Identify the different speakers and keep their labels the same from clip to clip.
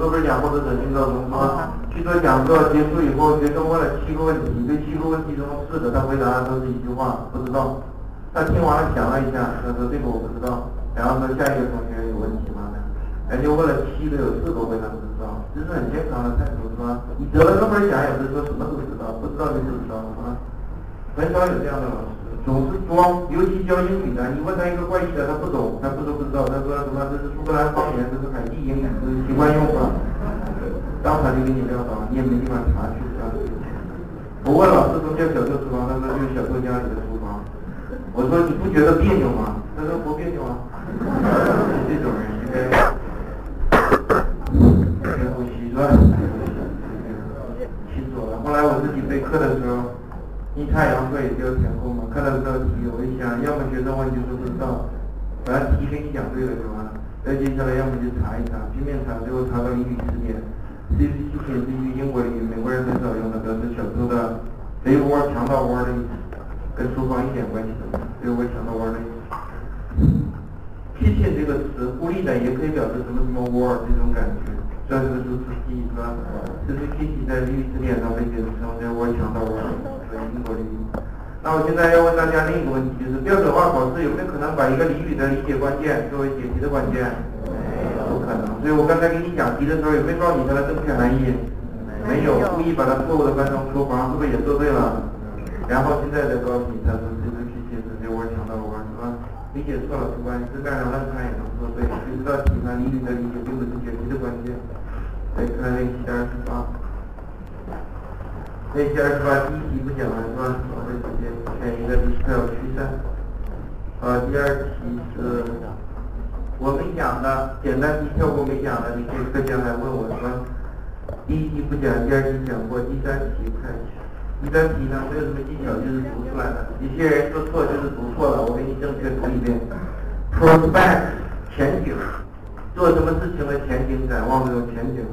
Speaker 1: 诺贝尔奖获得者金兆东说，据说讲座结束以后，学生问了七个问题，这七个问题中四个他回答都是一句话，不知道。他听完了想了一下，他说这个我不知道。然后说下一个同学有问题吗？人家问了七个，有四个回答不知道，这是很健康的态度，是吧？你得了诺贝尔奖也不是说什么都不知道，不知道就不知道，是吧？很少有这样的老师。总是装，尤其教英语的，你问他一个怪异的，他不懂，他不说不知道，他说什么这是苏格兰方言，这是海地英语，这是习惯用法，当场就给你撂倒，你也没地方查去，是吧？我问老师什么叫小舅厨房，他说就是小舅家里的厨房。我说你不觉得别扭吗？他说不别扭啊。这种人应该深呼吸是吧？清楚了。后来我自己备课的时候。阴太阳会就要填空嘛？看到这道题，我一想，要么学生问就说不知道，反正题给你讲对了就完了。再接下来要么就查一查，拼命查，最后查到英语词典。C C 词典是一句英国语，美国人很少用的，表示小偷的贼窝、强盗窝的意思，跟厨房一点关系都没有。贼窝、强盗窝的意思。kitchen 这个词，孤立的也可以表示什么什么窝这种感觉。这是个助词记是吧？这是 kitchen 在英语词典上被解释成贼窝、强盗窝。英国的语。那我现在要问大家另一个问题，就是标准化考试有没有可能把一个俚语的理解关键作为解题的关键？没有，不可能。所以我刚才给你讲题的时候，有没有告诉你它的正确含义？没有，故意把它错误的翻成厨房，是不是也做对了？然后现在再告诉你，它是这个理解错了没关系，这干扰乱看也能做对。就知道题上俚语的理解并不是解题的关键。再看练习二十八。那第二十八第一题不讲了是吧？浪费时间，选一个第十条驱散。好，第二题是我没讲的，简单题跳过没讲的，你可以课间来问我是吧？第一题不讲，第二题讲过，第三题看一下。第三题呢没有什么技巧，就是读出来的。一些人做错就是读错了，我给你正确读一遍。Prospect 前景，做什么事情的前景展望这种前景，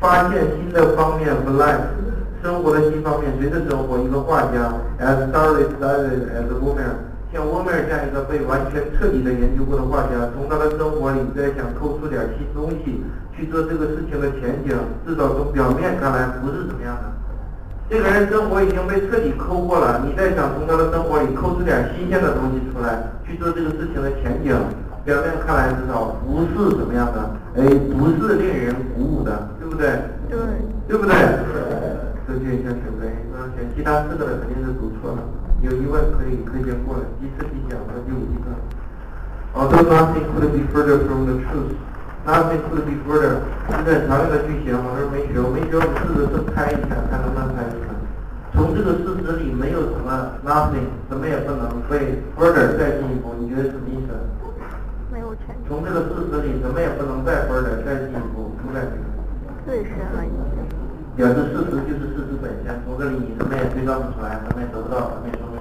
Speaker 1: 发现新的方面 f l i f e。生活的新方面，随着生活，一个画家，as thoroughly studied as w o m a n 像沃米尔这样一个被完全彻底的研究过的画家，从他的生活里再想抠出点新东西去做这个事情的前景，至少从表面看来不是怎么样的。这个人生活已经被彻底抠过了，你再想从他的生活里抠出点新鲜的东西出来去做这个事情的前景，表面看来至少不是怎么样的，哎，不是令人鼓舞的，对不对？
Speaker 2: 对。
Speaker 1: 对不对？正确一下选 A，那选其他四个的肯定是读错了。有疑问可以可以先过来，第四题讲的第五题课。Although nothing could be further from the truth, nothing could be further 是在常用的句型，我说没学，没学，我们试着是猜一下，看能这个事实里没有什么 nothing，什么也不能被 further 再进一步，你觉得什么意思？
Speaker 2: 没有前景。
Speaker 1: 从这个事实里什么也不能再 further 再进一步，什么感觉？
Speaker 2: 最深了已经。
Speaker 1: 表示事实就是事实本身，从这里你什么也推断不出来，什么也得不到，什么也说不